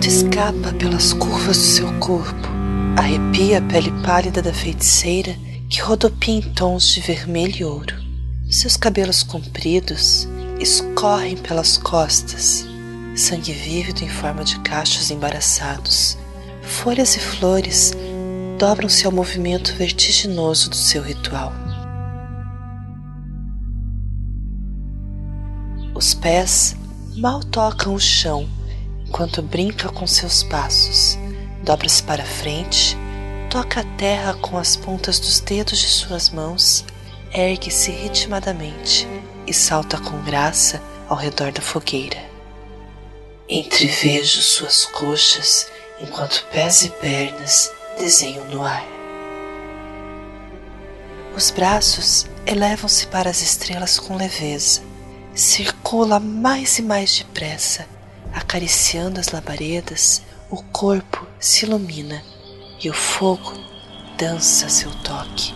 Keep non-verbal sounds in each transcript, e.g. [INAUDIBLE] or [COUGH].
vento escapa pelas curvas do seu corpo, arrepia a pele pálida da feiticeira que rodopia em tons de vermelho e ouro. Seus cabelos compridos escorrem pelas costas, sangue vívido em forma de cachos embaraçados. Folhas e flores dobram-se ao movimento vertiginoso do seu ritual. Os pés mal tocam o chão enquanto brinca com seus passos. Dobra-se para frente, toca a terra com as pontas dos dedos de suas mãos, ergue-se ritmadamente e salta com graça ao redor da fogueira. Entrevejo suas coxas enquanto pés e pernas desenham no ar. Os braços elevam-se para as estrelas com leveza, circula mais e mais depressa, acariciando as labaredas, o corpo se ilumina e o fogo dança seu toque.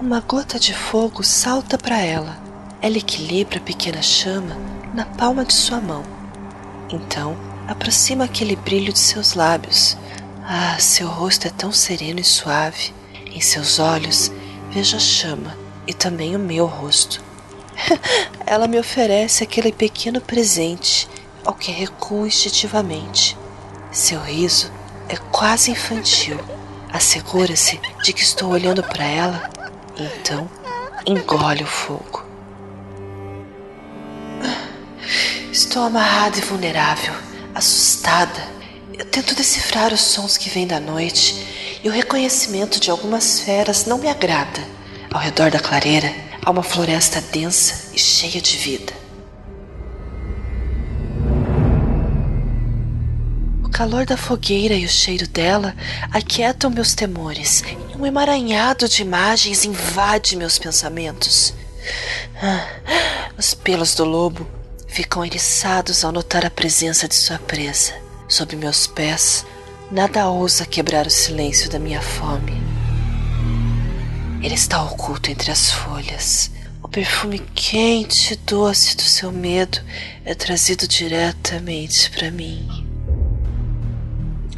Uma gota de fogo salta para ela. Ela equilibra a pequena chama na palma de sua mão. Então, aproxima aquele brilho de seus lábios. Ah, seu rosto é tão sereno e suave. Em seus olhos vejo a chama e também o meu rosto. [LAUGHS] ela me oferece aquele pequeno presente ao que recuo instintivamente. Seu riso é quase infantil. Assegura-se de que estou olhando para ela, então engole o fogo. Estou amarrada e vulnerável, assustada. Eu tento decifrar os sons que vêm da noite e o reconhecimento de algumas feras não me agrada. Ao redor da clareira há uma floresta densa e cheia de vida. Calor da fogueira e o cheiro dela aquietam meus temores e um emaranhado de imagens invade meus pensamentos. Ah, os pelos do lobo ficam eriçados ao notar a presença de sua presa. Sob meus pés, nada ousa quebrar o silêncio da minha fome. Ele está oculto entre as folhas. O perfume quente e doce do seu medo é trazido diretamente para mim.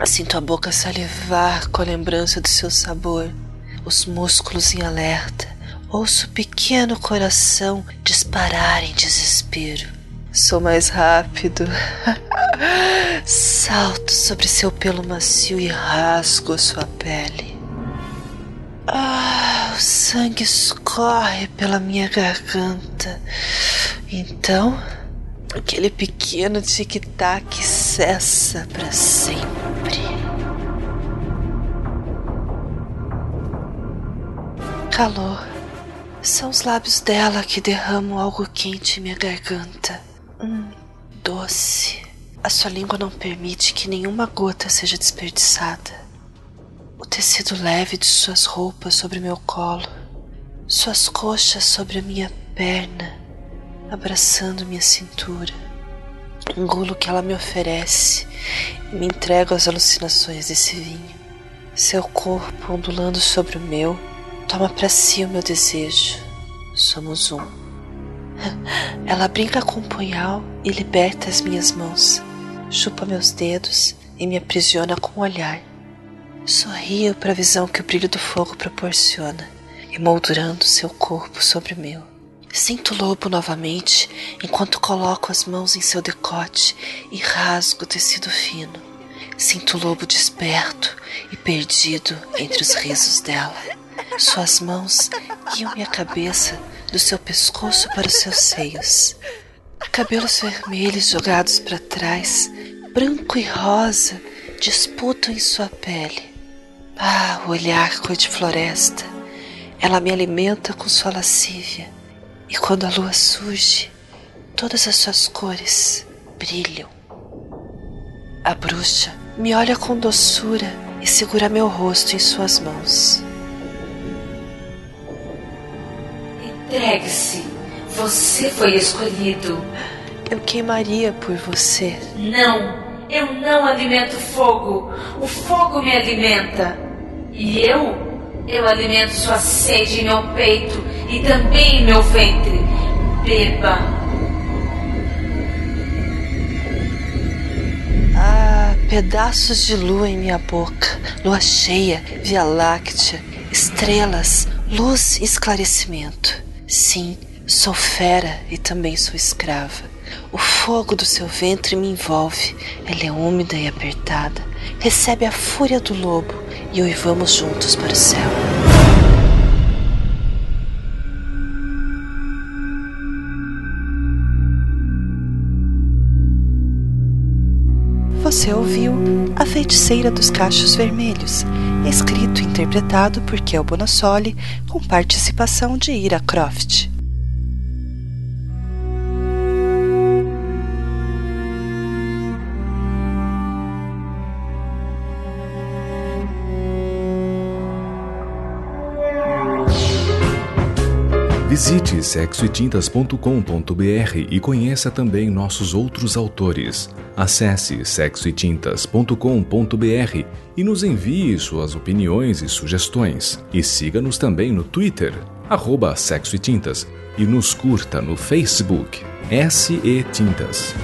Sinto a boca salivar com a lembrança do seu sabor, os músculos em alerta, ouço o pequeno coração disparar em desespero. Sou mais rápido. [LAUGHS] Salto sobre seu pelo macio e rasgo sua pele. Ah, o sangue escorre pela minha garganta. Então, aquele pequeno tic-tac cessa para sempre. Calor. São os lábios dela que derramam algo quente em minha garganta. Hum, doce. A sua língua não permite que nenhuma gota seja desperdiçada. O tecido leve de suas roupas sobre meu colo, suas coxas sobre a minha perna, abraçando minha cintura. Engulo o que ela me oferece e me entrego às alucinações desse vinho. Seu corpo ondulando sobre o meu Toma para si o meu desejo. Somos um. Ela brinca com o punhal e liberta as minhas mãos. Chupa meus dedos e me aprisiona com o olhar. Sorrio para a visão que o brilho do fogo proporciona, emoldurando seu corpo sobre o meu. Sinto o lobo novamente enquanto coloco as mãos em seu decote e rasgo o tecido fino. Sinto o lobo desperto e perdido entre os risos dela. Suas mãos guiam minha cabeça do seu pescoço para os seus seios. Cabelos vermelhos jogados para trás, branco e rosa, disputam em sua pele. Ah, o olhar cor de floresta. Ela me alimenta com sua lascívia. E quando a lua surge, todas as suas cores brilham. A bruxa me olha com doçura e segura meu rosto em suas mãos. Entregue-se. Você foi escolhido. Eu queimaria por você. Não, eu não alimento fogo. O fogo me alimenta. E eu, eu alimento sua sede em meu peito e também em meu ventre. Beba. Ah, pedaços de lua em minha boca, lua cheia, via láctea, estrelas, luz e esclarecimento. Sim, sou fera e também sou escrava. O fogo do seu ventre me envolve, ela é úmida e apertada. Recebe a fúria do lobo e uivamos juntos para o céu. Você ouviu A Feiticeira dos Cachos Vermelhos, escrito e interpretado por Kel Bonassoli, com participação de Ira Croft. Visite sexoetintas.com.br e conheça também nossos outros autores. Acesse sexoetintas.com.br e nos envie suas opiniões e sugestões. E siga-nos também no Twitter, arroba Sexo e e nos curta no Facebook, SE Tintas.